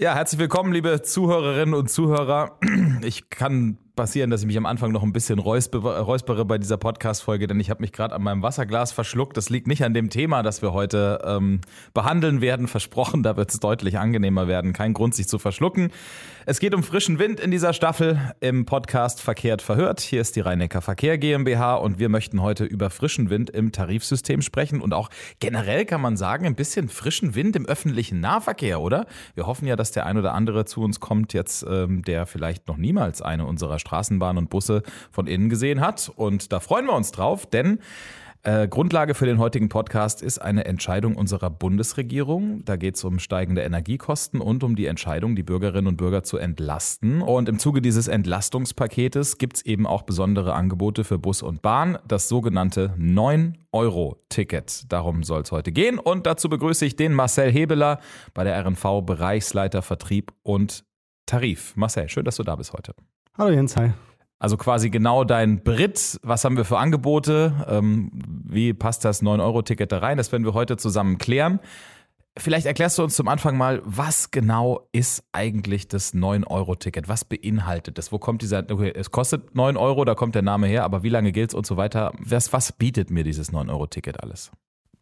Ja, herzlich willkommen, liebe Zuhörerinnen und Zuhörer. Ich kann passieren, dass ich mich am Anfang noch ein bisschen räuspere bei dieser Podcast-Folge, denn ich habe mich gerade an meinem Wasserglas verschluckt. Das liegt nicht an dem Thema, das wir heute ähm, behandeln werden. Versprochen, da wird es deutlich angenehmer werden. Kein Grund, sich zu verschlucken. Es geht um frischen Wind in dieser Staffel im Podcast Verkehrt verhört. Hier ist die Rhein-Neckar Verkehr GmbH und wir möchten heute über frischen Wind im Tarifsystem sprechen und auch generell kann man sagen, ein bisschen frischen Wind im öffentlichen Nahverkehr, oder? Wir hoffen ja, dass der ein oder andere zu uns kommt jetzt, ähm, der vielleicht noch niemals eine unserer Straßenbahnen und Busse von innen gesehen hat. Und da freuen wir uns drauf, denn äh, Grundlage für den heutigen Podcast ist eine Entscheidung unserer Bundesregierung. Da geht es um steigende Energiekosten und um die Entscheidung, die Bürgerinnen und Bürger zu entlasten. Und im Zuge dieses Entlastungspaketes gibt es eben auch besondere Angebote für Bus und Bahn, das sogenannte 9-Euro-Ticket. Darum soll es heute gehen. Und dazu begrüße ich den Marcel Hebeler bei der RNV Bereichsleiter Vertrieb und Tarif. Marcel, schön, dass du da bist heute. Hallo Jens, hi. Also quasi genau dein Brit. Was haben wir für Angebote? Ähm, wie passt das 9-Euro-Ticket da rein? Das werden wir heute zusammen klären. Vielleicht erklärst du uns zum Anfang mal, was genau ist eigentlich das 9-Euro-Ticket? Was beinhaltet das? Wo kommt dieser, okay, es kostet 9 Euro, da kommt der Name her, aber wie lange gilt es und so weiter? Was, was bietet mir dieses 9-Euro-Ticket alles?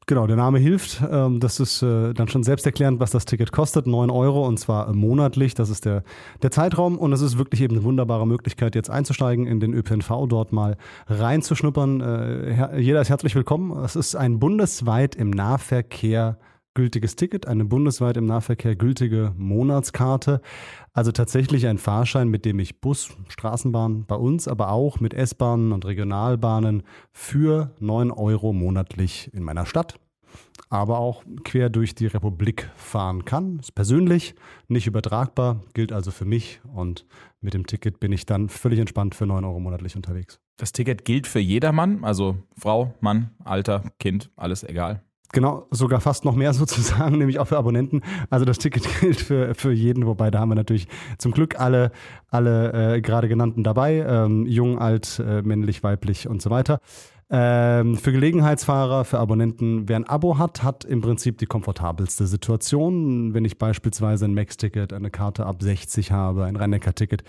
Genau, der Name hilft. Ähm, das ist äh, dann schon selbsterklärend, was das Ticket kostet. 9 Euro und zwar monatlich. Das ist der, der Zeitraum und es ist wirklich eben eine wunderbare Möglichkeit, jetzt einzusteigen in den ÖPNV, dort mal reinzuschnuppern. Äh, jeder ist herzlich willkommen. Es ist ein bundesweit im Nahverkehr gültiges Ticket, eine bundesweit im Nahverkehr gültige Monatskarte. Also tatsächlich ein Fahrschein, mit dem ich Bus, Straßenbahn bei uns, aber auch mit S-Bahnen und Regionalbahnen für 9 Euro monatlich in meiner Stadt, aber auch quer durch die Republik fahren kann. Ist persönlich nicht übertragbar, gilt also für mich und mit dem Ticket bin ich dann völlig entspannt für 9 Euro monatlich unterwegs. Das Ticket gilt für jedermann, also Frau, Mann, Alter, Kind, alles egal. Genau, sogar fast noch mehr sozusagen, nämlich auch für Abonnenten. Also das Ticket gilt für, für jeden, wobei da haben wir natürlich zum Glück alle, alle äh, gerade genannten dabei, ähm, jung, alt, äh, männlich, weiblich und so weiter. Ähm, für Gelegenheitsfahrer, für Abonnenten, wer ein Abo hat, hat im Prinzip die komfortabelste Situation. Wenn ich beispielsweise ein Max-Ticket, eine Karte ab 60 habe, ein rhein ticket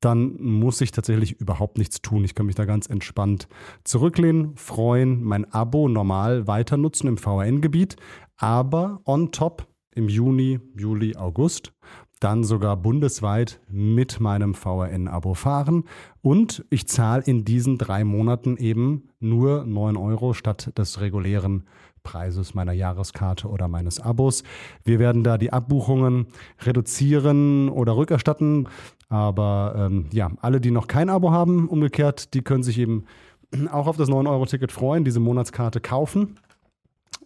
dann muss ich tatsächlich überhaupt nichts tun. Ich kann mich da ganz entspannt zurücklehnen, freuen, mein Abo normal weiter nutzen im VRN-Gebiet, aber on top im Juni, Juli, August dann sogar bundesweit mit meinem VRN-Abo fahren. Und ich zahle in diesen drei Monaten eben nur 9 Euro statt des regulären Preises meiner Jahreskarte oder meines Abos. Wir werden da die Abbuchungen reduzieren oder rückerstatten. Aber ähm, ja, alle, die noch kein Abo haben, umgekehrt, die können sich eben auch auf das 9-Euro-Ticket freuen, diese Monatskarte kaufen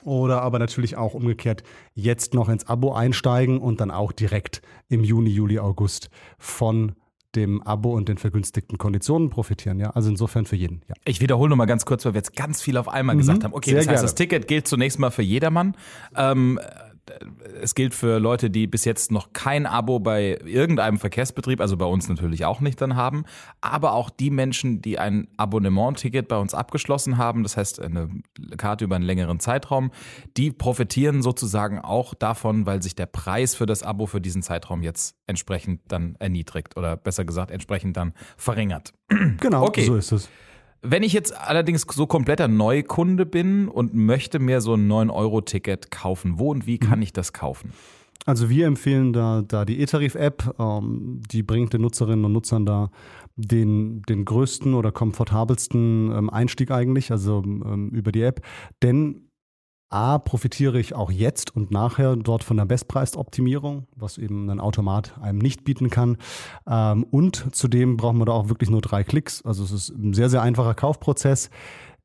oder aber natürlich auch umgekehrt jetzt noch ins Abo einsteigen und dann auch direkt im Juni, Juli, August von dem Abo und den vergünstigten Konditionen profitieren. Ja, also insofern für jeden. Ja. Ich wiederhole noch mal ganz kurz, weil wir jetzt ganz viel auf einmal mhm, gesagt haben. Okay, das heißt, gerne. das Ticket gilt zunächst mal für jedermann. Ähm, es gilt für Leute, die bis jetzt noch kein Abo bei irgendeinem Verkehrsbetrieb, also bei uns natürlich auch nicht dann haben, aber auch die Menschen, die ein Abonnement-Ticket bei uns abgeschlossen haben, das heißt eine Karte über einen längeren Zeitraum, die profitieren sozusagen auch davon, weil sich der Preis für das Abo für diesen Zeitraum jetzt entsprechend dann erniedrigt oder besser gesagt entsprechend dann verringert. Genau, okay. so ist es. Wenn ich jetzt allerdings so kompletter Neukunde bin und möchte mir so ein 9-Euro-Ticket kaufen, wo und wie kann mhm. ich das kaufen? Also wir empfehlen da, da die E-Tarif-App, ähm, die bringt den Nutzerinnen und Nutzern da den, den größten oder komfortabelsten ähm, Einstieg eigentlich, also ähm, über die App. Denn A, profitiere ich auch jetzt und nachher dort von der Bestpreisoptimierung, was eben ein Automat einem nicht bieten kann. Ähm, und zudem brauchen wir da auch wirklich nur drei Klicks. Also es ist ein sehr, sehr einfacher Kaufprozess.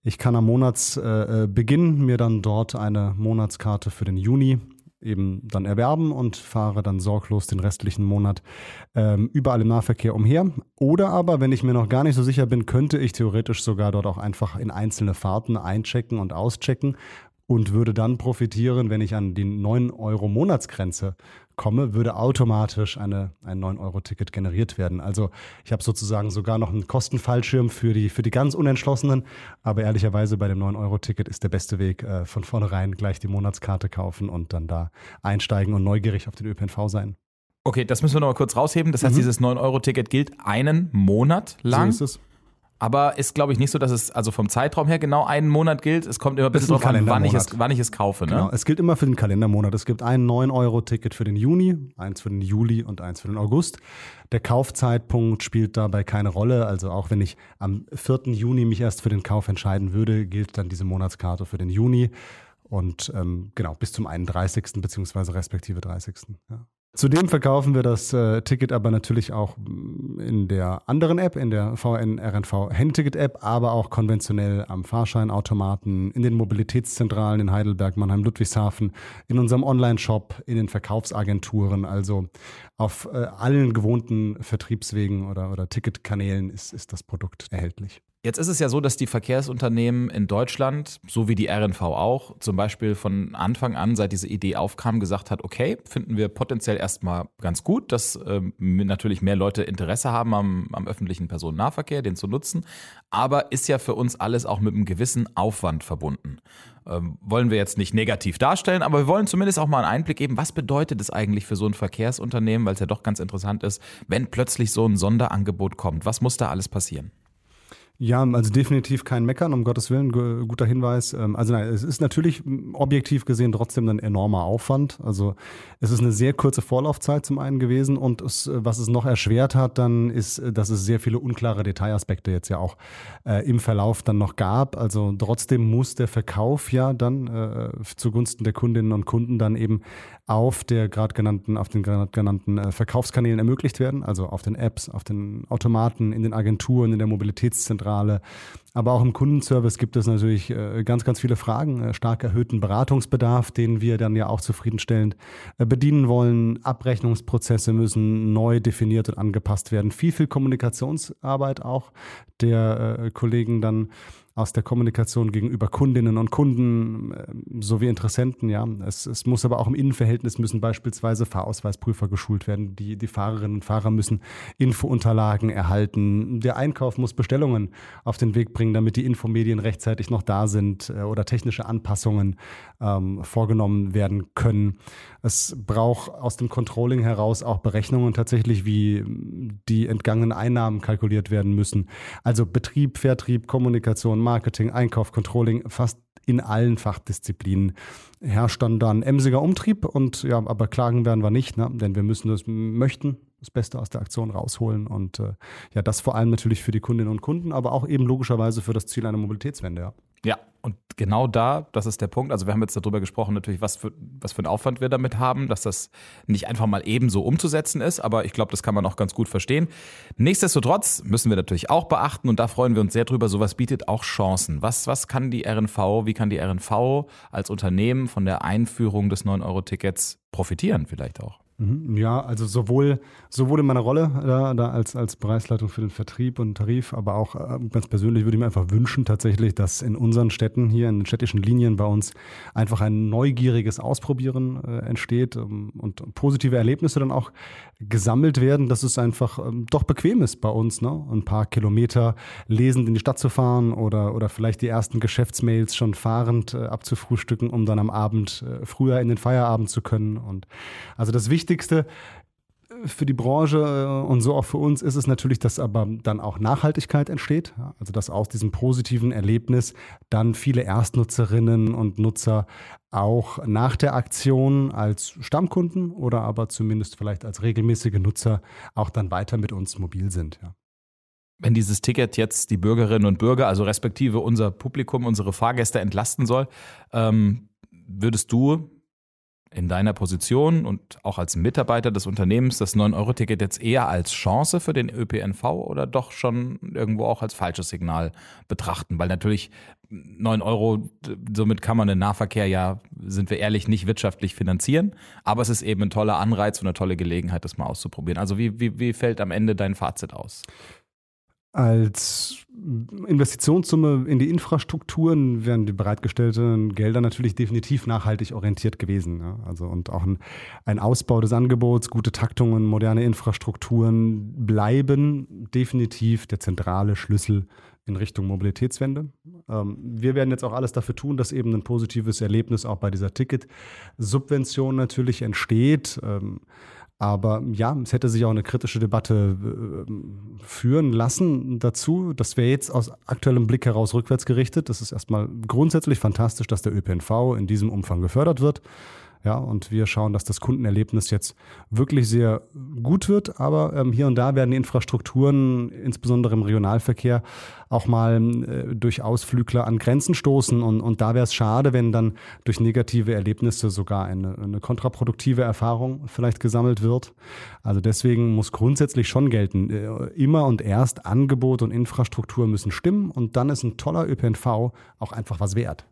Ich kann am Monatsbeginn mir dann dort eine Monatskarte für den Juni eben dann erwerben und fahre dann sorglos den restlichen Monat ähm, überall im Nahverkehr umher. Oder aber, wenn ich mir noch gar nicht so sicher bin, könnte ich theoretisch sogar dort auch einfach in einzelne Fahrten einchecken und auschecken und würde dann profitieren, wenn ich an die 9 Euro Monatsgrenze komme, würde automatisch eine, ein 9-Euro-Ticket generiert werden. Also ich habe sozusagen sogar noch einen Kostenfallschirm für die, für die ganz Unentschlossenen. Aber ehrlicherweise bei dem 9-Euro-Ticket ist der beste Weg, äh, von vornherein gleich die Monatskarte kaufen und dann da einsteigen und neugierig auf den ÖPNV sein. Okay, das müssen wir noch mal kurz rausheben. Das heißt, mhm. dieses 9-Euro-Ticket gilt einen Monat lang. So ist es. Aber ist, glaube ich, nicht so, dass es also vom Zeitraum her genau einen Monat gilt. Es kommt immer ein bisschen drauf an, wann ich, es, wann ich es kaufe. Ne? Genau, es gilt immer für den Kalendermonat. Es gibt ein 9-Euro-Ticket für den Juni, eins für den Juli und eins für den August. Der Kaufzeitpunkt spielt dabei keine Rolle. Also auch wenn ich am 4. Juni mich erst für den Kauf entscheiden würde, gilt dann diese Monatskarte für den Juni. Und ähm, genau, bis zum 31. beziehungsweise respektive 30. Ja. Zudem verkaufen wir das äh, Ticket aber natürlich auch mm, in der anderen App, in der VN-RNV Handyticket-App, aber auch konventionell am Fahrscheinautomaten, in den Mobilitätszentralen in Heidelberg, Mannheim, Ludwigshafen, in unserem Online-Shop, in den Verkaufsagenturen. Also auf äh, allen gewohnten Vertriebswegen oder, oder Ticketkanälen ist, ist das Produkt erhältlich. Jetzt ist es ja so, dass die Verkehrsunternehmen in Deutschland, so wie die RNV auch, zum Beispiel von Anfang an, seit diese Idee aufkam, gesagt hat, okay, finden wir potenziell erstmal ganz gut, dass ähm, natürlich mehr Leute Interesse haben am, am öffentlichen Personennahverkehr, den zu nutzen, aber ist ja für uns alles auch mit einem gewissen Aufwand verbunden. Ähm, wollen wir jetzt nicht negativ darstellen, aber wir wollen zumindest auch mal einen Einblick geben, was bedeutet es eigentlich für so ein Verkehrsunternehmen, weil es ja doch ganz interessant ist, wenn plötzlich so ein Sonderangebot kommt. Was muss da alles passieren? Ja, also definitiv kein Meckern, um Gottes Willen, guter Hinweis. Ähm, also nein, es ist natürlich objektiv gesehen trotzdem ein enormer Aufwand. Also es ist eine sehr kurze Vorlaufzeit zum einen gewesen und es, was es noch erschwert hat, dann ist, dass es sehr viele unklare Detailaspekte jetzt ja auch äh, im Verlauf dann noch gab. Also trotzdem muss der Verkauf ja dann äh, zugunsten der Kundinnen und Kunden dann eben auf der gerade genannten, auf den gerade genannten äh, Verkaufskanälen ermöglicht werden, also auf den Apps, auf den Automaten, in den Agenturen, in der Mobilitätszentrale, aber auch im Kundenservice gibt es natürlich äh, ganz, ganz viele Fragen, äh, stark erhöhten Beratungsbedarf, den wir dann ja auch zufriedenstellend bedienen wollen. Abrechnungsprozesse müssen neu definiert und angepasst werden. Viel, viel Kommunikationsarbeit auch der Kollegen dann aus der Kommunikation gegenüber Kundinnen und Kunden äh, sowie Interessenten. Ja, es, es muss aber auch im Innenverhältnis müssen beispielsweise Fahrausweisprüfer geschult werden. Die, die Fahrerinnen und Fahrer müssen Infounterlagen erhalten. Der Einkauf muss Bestellungen auf den Weg bringen, damit die Infomedien rechtzeitig noch da sind äh, oder technische Anpassungen ähm, vorgenommen werden können. Es braucht aus dem Controlling heraus auch Berechnungen tatsächlich, wie die entgangenen Einnahmen kalkuliert werden müssen. Also Betrieb, Vertrieb, Kommunikation, Marketing, Einkauf, Controlling, fast in allen Fachdisziplinen herrscht dann dann emsiger Umtrieb und ja, aber klagen werden wir nicht, ne? denn wir müssen das möchten das Beste aus der Aktion rausholen und äh, ja, das vor allem natürlich für die Kundinnen und Kunden, aber auch eben logischerweise für das Ziel einer Mobilitätswende. Ja. Ja, und genau da, das ist der Punkt. Also wir haben jetzt darüber gesprochen, natürlich, was für, was für einen Aufwand wir damit haben, dass das nicht einfach mal eben so umzusetzen ist, aber ich glaube, das kann man auch ganz gut verstehen. Nichtsdestotrotz müssen wir natürlich auch beachten und da freuen wir uns sehr drüber, sowas bietet auch Chancen. Was, was kann die RNV, wie kann die RNV als Unternehmen von der Einführung des 9-Euro-Tickets profitieren vielleicht auch? Mhm. Ja, also sowohl, sowohl in meiner Rolle da, da als, als Bereichsleitung für den Vertrieb und Tarif, aber auch äh, ganz persönlich würde ich mir einfach wünschen tatsächlich, dass in unseren Städten hier, in den städtischen Linien bei uns einfach ein neugieriges Ausprobieren äh, entsteht ähm, und positive Erlebnisse dann auch gesammelt werden, dass es einfach ähm, doch bequem ist bei uns, ne? ein paar Kilometer lesend in die Stadt zu fahren oder, oder vielleicht die ersten Geschäftsmails schon fahrend äh, abzufrühstücken, um dann am Abend äh, früher in den Feierabend zu können. Und also das Wichtigste Wichtigste für die Branche äh, und so auch für uns ist es natürlich, dass aber dann auch Nachhaltigkeit entsteht. Also dass aus diesem positiven Erlebnis dann viele Erstnutzerinnen und Nutzer auch nach der Aktion als Stammkunden oder aber zumindest vielleicht als regelmäßige Nutzer auch dann weiter mit uns mobil sind. Ja. Wenn dieses Ticket jetzt die Bürgerinnen und Bürger, also respektive unser Publikum, unsere Fahrgäste entlasten soll, ähm, würdest du in deiner Position und auch als Mitarbeiter des Unternehmens das 9-Euro-Ticket jetzt eher als Chance für den ÖPNV oder doch schon irgendwo auch als falsches Signal betrachten? Weil natürlich 9 Euro, somit kann man den Nahverkehr ja, sind wir ehrlich, nicht wirtschaftlich finanzieren, aber es ist eben ein toller Anreiz und eine tolle Gelegenheit, das mal auszuprobieren. Also wie, wie, wie fällt am Ende dein Fazit aus? Als Investitionssumme in die Infrastrukturen wären die bereitgestellten Gelder natürlich definitiv nachhaltig orientiert gewesen. Ja. Also und auch ein, ein, Ausbau des Angebots, gute Taktungen, moderne Infrastrukturen bleiben definitiv der zentrale Schlüssel in Richtung Mobilitätswende. Ähm, wir werden jetzt auch alles dafür tun, dass eben ein positives Erlebnis auch bei dieser Ticket-Subvention natürlich entsteht. Ähm, aber ja, es hätte sich auch eine kritische Debatte äh, führen lassen dazu. Das wäre jetzt aus aktuellem Blick heraus rückwärts gerichtet. Das ist erstmal grundsätzlich fantastisch, dass der ÖPNV in diesem Umfang gefördert wird. Ja, und wir schauen, dass das Kundenerlebnis jetzt wirklich sehr gut wird. Aber ähm, hier und da werden die Infrastrukturen, insbesondere im Regionalverkehr, auch mal äh, durch Ausflügler an Grenzen stoßen. Und, und da wäre es schade, wenn dann durch negative Erlebnisse sogar eine, eine kontraproduktive Erfahrung vielleicht gesammelt wird. Also deswegen muss grundsätzlich schon gelten, äh, immer und erst Angebot und Infrastruktur müssen stimmen. Und dann ist ein toller ÖPNV auch einfach was wert.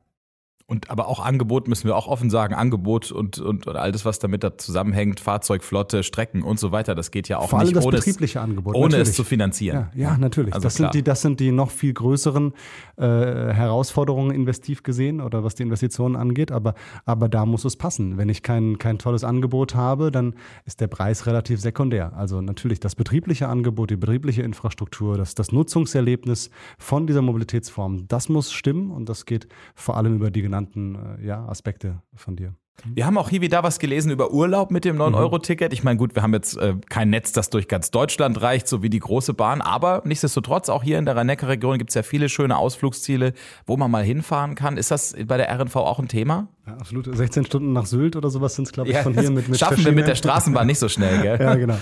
Und aber auch Angebot müssen wir auch offen sagen, Angebot und, und, und all das, was damit da zusammenhängt, Fahrzeugflotte, Strecken und so weiter, das geht ja auch Vor allem nicht das ohne, betriebliche Angebot, ohne natürlich. es zu finanzieren. Ja, ja natürlich. Also das, klar. sind die, das sind die noch viel größeren äh, Herausforderungen investiv gesehen oder was die Investitionen angeht. Aber, aber da muss es passen. Wenn ich kein, kein tolles Angebot habe, dann ist der Preis relativ sekundär. Also natürlich das betriebliche Angebot, die betriebliche Infrastruktur, das, das Nutzungserlebnis von dieser Mobilitätsform, das muss stimmen und das geht vor allem über die genannten äh, ja, Aspekte von dir. Wir haben auch hier wieder was gelesen über Urlaub mit dem 9-Euro-Ticket. Ich meine, gut, wir haben jetzt äh, kein Netz, das durch ganz Deutschland reicht, so wie die große Bahn, aber nichtsdestotrotz, auch hier in der Rhein-Neckar-Region gibt es ja viele schöne Ausflugsziele, wo man mal hinfahren kann. Ist das bei der RNV auch ein Thema? Ja, absolut. 16 Stunden nach Sylt oder sowas sind es, glaube ich, von hier mit, mit schaffen wir mit der Straßenbahn nicht so schnell, gell? ja, genau.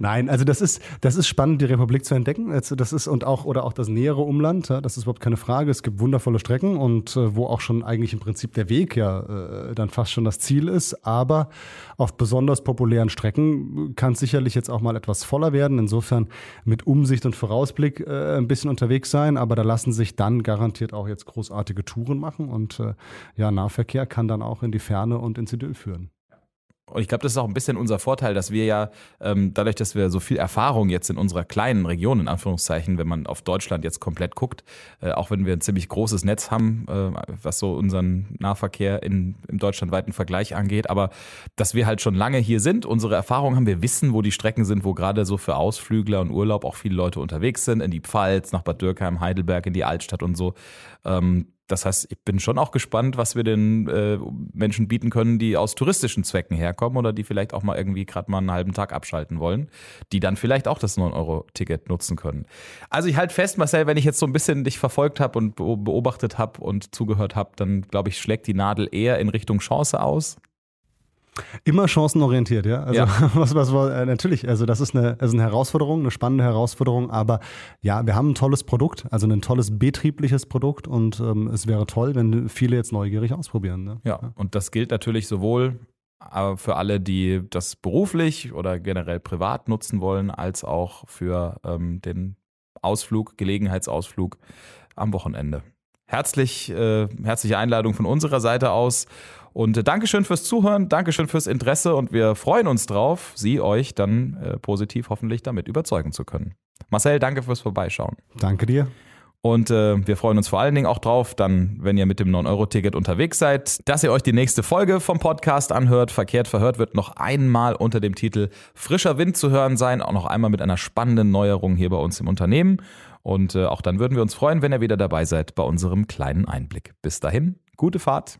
Nein, also das ist, das ist spannend, die Republik zu entdecken. Das ist und auch oder auch das nähere Umland, ja, das ist überhaupt keine Frage. Es gibt wundervolle Strecken und äh, wo auch schon eigentlich im Prinzip der Weg ja äh, dann fast schon das Ziel ist. Aber auf besonders populären Strecken kann es sicherlich jetzt auch mal etwas voller werden. Insofern mit Umsicht und Vorausblick äh, ein bisschen unterwegs sein. Aber da lassen sich dann garantiert auch jetzt großartige Touren machen und äh, ja, Nahverkehr kann dann auch in die Ferne und ins Idyll führen. Und ich glaube, das ist auch ein bisschen unser Vorteil, dass wir ja ähm, dadurch, dass wir so viel Erfahrung jetzt in unserer kleinen Region, in Anführungszeichen, wenn man auf Deutschland jetzt komplett guckt, äh, auch wenn wir ein ziemlich großes Netz haben, äh, was so unseren Nahverkehr in, im deutschlandweiten Vergleich angeht, aber dass wir halt schon lange hier sind, unsere Erfahrung haben, wir wissen, wo die Strecken sind, wo gerade so für Ausflügler und Urlaub auch viele Leute unterwegs sind, in die Pfalz, nach Bad Dürkheim, Heidelberg, in die Altstadt und so. Ähm, das heißt, ich bin schon auch gespannt, was wir den äh, Menschen bieten können, die aus touristischen Zwecken herkommen oder die vielleicht auch mal irgendwie gerade mal einen halben Tag abschalten wollen, die dann vielleicht auch das 9-Euro-Ticket nutzen können. Also ich halte fest, Marcel, wenn ich jetzt so ein bisschen dich verfolgt habe und beo- beobachtet habe und zugehört habe, dann glaube ich, schlägt die Nadel eher in Richtung Chance aus. Immer chancenorientiert, ja. Also Ja. was, was, was äh, natürlich, also das ist eine, ist eine Herausforderung, eine spannende Herausforderung, aber ja, wir haben ein tolles Produkt, also ein tolles betriebliches Produkt und ähm, es wäre toll, wenn viele jetzt neugierig ausprobieren. Ne? Ja, und das gilt natürlich sowohl äh, für alle, die das beruflich oder generell privat nutzen wollen, als auch für ähm, den Ausflug, Gelegenheitsausflug am Wochenende. Herzlich, äh, herzliche Einladung von unserer Seite aus. Und äh, Dankeschön fürs Zuhören, Dankeschön fürs Interesse und wir freuen uns drauf, Sie euch dann äh, positiv hoffentlich damit überzeugen zu können. Marcel, danke fürs Vorbeischauen. Danke dir. Und äh, wir freuen uns vor allen Dingen auch drauf, dann, wenn ihr mit dem 9-Euro-Ticket unterwegs seid, dass ihr euch die nächste Folge vom Podcast anhört. Verkehrt verhört wird noch einmal unter dem Titel Frischer Wind zu hören sein, auch noch einmal mit einer spannenden Neuerung hier bei uns im Unternehmen. Und äh, auch dann würden wir uns freuen, wenn ihr wieder dabei seid bei unserem kleinen Einblick. Bis dahin, gute Fahrt.